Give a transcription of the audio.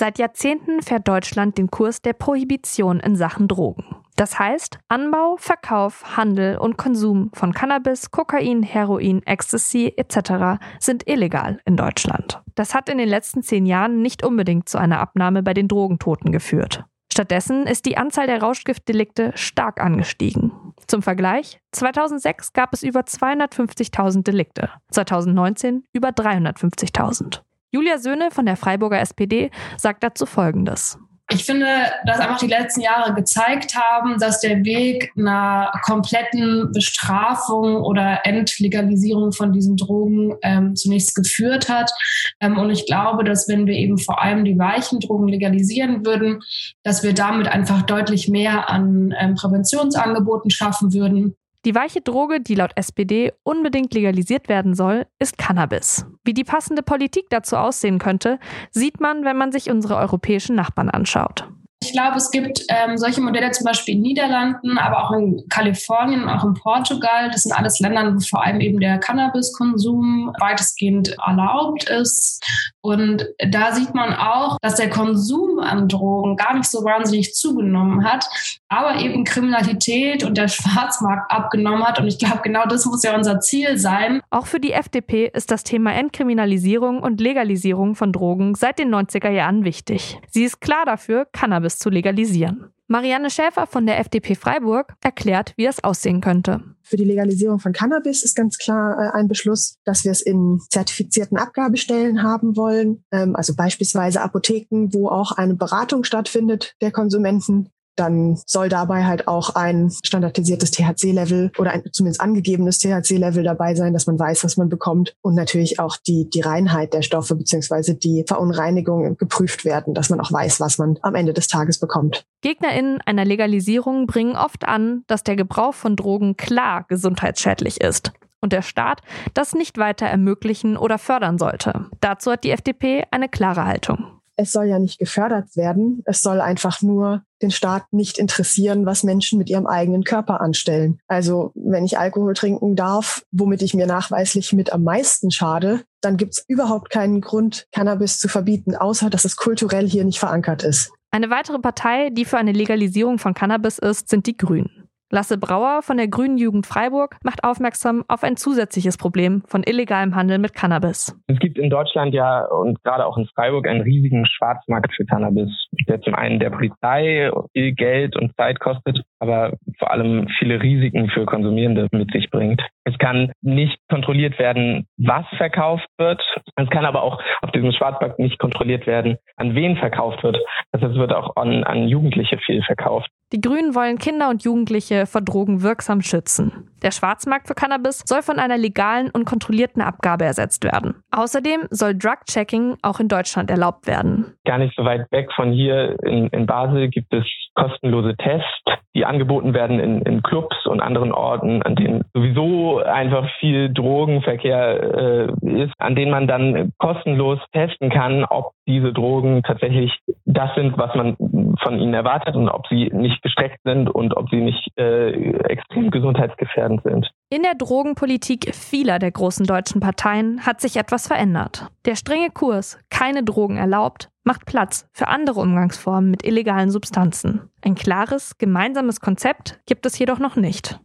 Seit Jahrzehnten fährt Deutschland den Kurs der Prohibition in Sachen Drogen. Das heißt, Anbau, Verkauf, Handel und Konsum von Cannabis, Kokain, Heroin, Ecstasy etc. sind illegal in Deutschland. Das hat in den letzten zehn Jahren nicht unbedingt zu einer Abnahme bei den Drogentoten geführt. Stattdessen ist die Anzahl der Rauschgiftdelikte stark angestiegen. Zum Vergleich, 2006 gab es über 250.000 Delikte, 2019 über 350.000. Julia Söhne von der Freiburger SPD sagt dazu Folgendes. Ich finde, dass einfach die letzten Jahre gezeigt haben, dass der Weg einer kompletten Bestrafung oder Entlegalisierung von diesen Drogen ähm, zunächst geführt hat. Ähm, und ich glaube, dass wenn wir eben vor allem die weichen Drogen legalisieren würden, dass wir damit einfach deutlich mehr an ähm, Präventionsangeboten schaffen würden die weiche Droge, die laut SPD unbedingt legalisiert werden soll, ist Cannabis. Wie die passende Politik dazu aussehen könnte, sieht man, wenn man sich unsere europäischen Nachbarn anschaut. Ich glaube, es gibt ähm, solche Modelle zum Beispiel in Niederlanden, aber auch in Kalifornien auch in Portugal. Das sind alles Länder, wo vor allem eben der Cannabiskonsum weitestgehend erlaubt ist. Und da sieht man auch, dass der Konsum an Drogen gar nicht so wahnsinnig zugenommen hat, aber eben Kriminalität und der Schwarzmarkt abgenommen hat. Und ich glaube, genau das muss ja unser Ziel sein. Auch für die FDP ist das Thema Entkriminalisierung und Legalisierung von Drogen seit den 90er Jahren wichtig. Sie ist klar dafür, Cannabis zu legalisieren. Marianne Schäfer von der FDP Freiburg erklärt, wie das aussehen könnte. Für die Legalisierung von Cannabis ist ganz klar äh, ein Beschluss, dass wir es in zertifizierten Abgabestellen haben wollen, ähm, also beispielsweise Apotheken, wo auch eine Beratung stattfindet der Konsumenten dann soll dabei halt auch ein standardisiertes THC-Level oder ein zumindest angegebenes THC-Level dabei sein, dass man weiß, was man bekommt und natürlich auch die, die Reinheit der Stoffe beziehungsweise die Verunreinigung geprüft werden, dass man auch weiß, was man am Ende des Tages bekommt. GegnerInnen einer Legalisierung bringen oft an, dass der Gebrauch von Drogen klar gesundheitsschädlich ist und der Staat das nicht weiter ermöglichen oder fördern sollte. Dazu hat die FDP eine klare Haltung es soll ja nicht gefördert werden. Es soll einfach nur den Staat nicht interessieren, was Menschen mit ihrem eigenen Körper anstellen. Also wenn ich Alkohol trinken darf, womit ich mir nachweislich mit am meisten schade, dann gibt es überhaupt keinen Grund, Cannabis zu verbieten, außer dass es kulturell hier nicht verankert ist. Eine weitere Partei, die für eine Legalisierung von Cannabis ist, sind die Grünen. Lasse Brauer von der Grünen Jugend Freiburg macht aufmerksam auf ein zusätzliches Problem von illegalem Handel mit Cannabis. Es gibt in Deutschland ja und gerade auch in Freiburg einen riesigen Schwarzmarkt für Cannabis, der zum einen der Polizei viel Geld und Zeit kostet, aber vor allem viele Risiken für Konsumierende mit sich bringt. Es kann nicht kontrolliert werden, was verkauft wird. Es kann aber auch auf diesem Schwarzmarkt nicht kontrolliert werden, an wen verkauft wird. Das heißt, es wird auch an, an Jugendliche viel verkauft. Die Grünen wollen Kinder und Jugendliche vor Drogen wirksam schützen. Der Schwarzmarkt für Cannabis soll von einer legalen und kontrollierten Abgabe ersetzt werden. Außerdem soll Drug-Checking auch in Deutschland erlaubt werden. Gar nicht so weit weg von hier in, in Basel gibt es kostenlose Tests, die angeboten werden in, in Clubs und anderen Orten, an denen sowieso einfach viel Drogenverkehr äh, ist, an denen man dann kostenlos testen kann, ob diese Drogen tatsächlich das sind, was man von ihnen erwartet und ob sie nicht gestreckt sind und ob sie nicht äh, extrem gesundheitsgefährdend sind. In der Drogenpolitik vieler der großen deutschen Parteien hat sich etwas verändert. Der strenge Kurs, keine Drogen erlaubt, macht Platz für andere Umgangsformen mit illegalen Substanzen. Ein klares, gemeinsames Konzept gibt es jedoch noch nicht.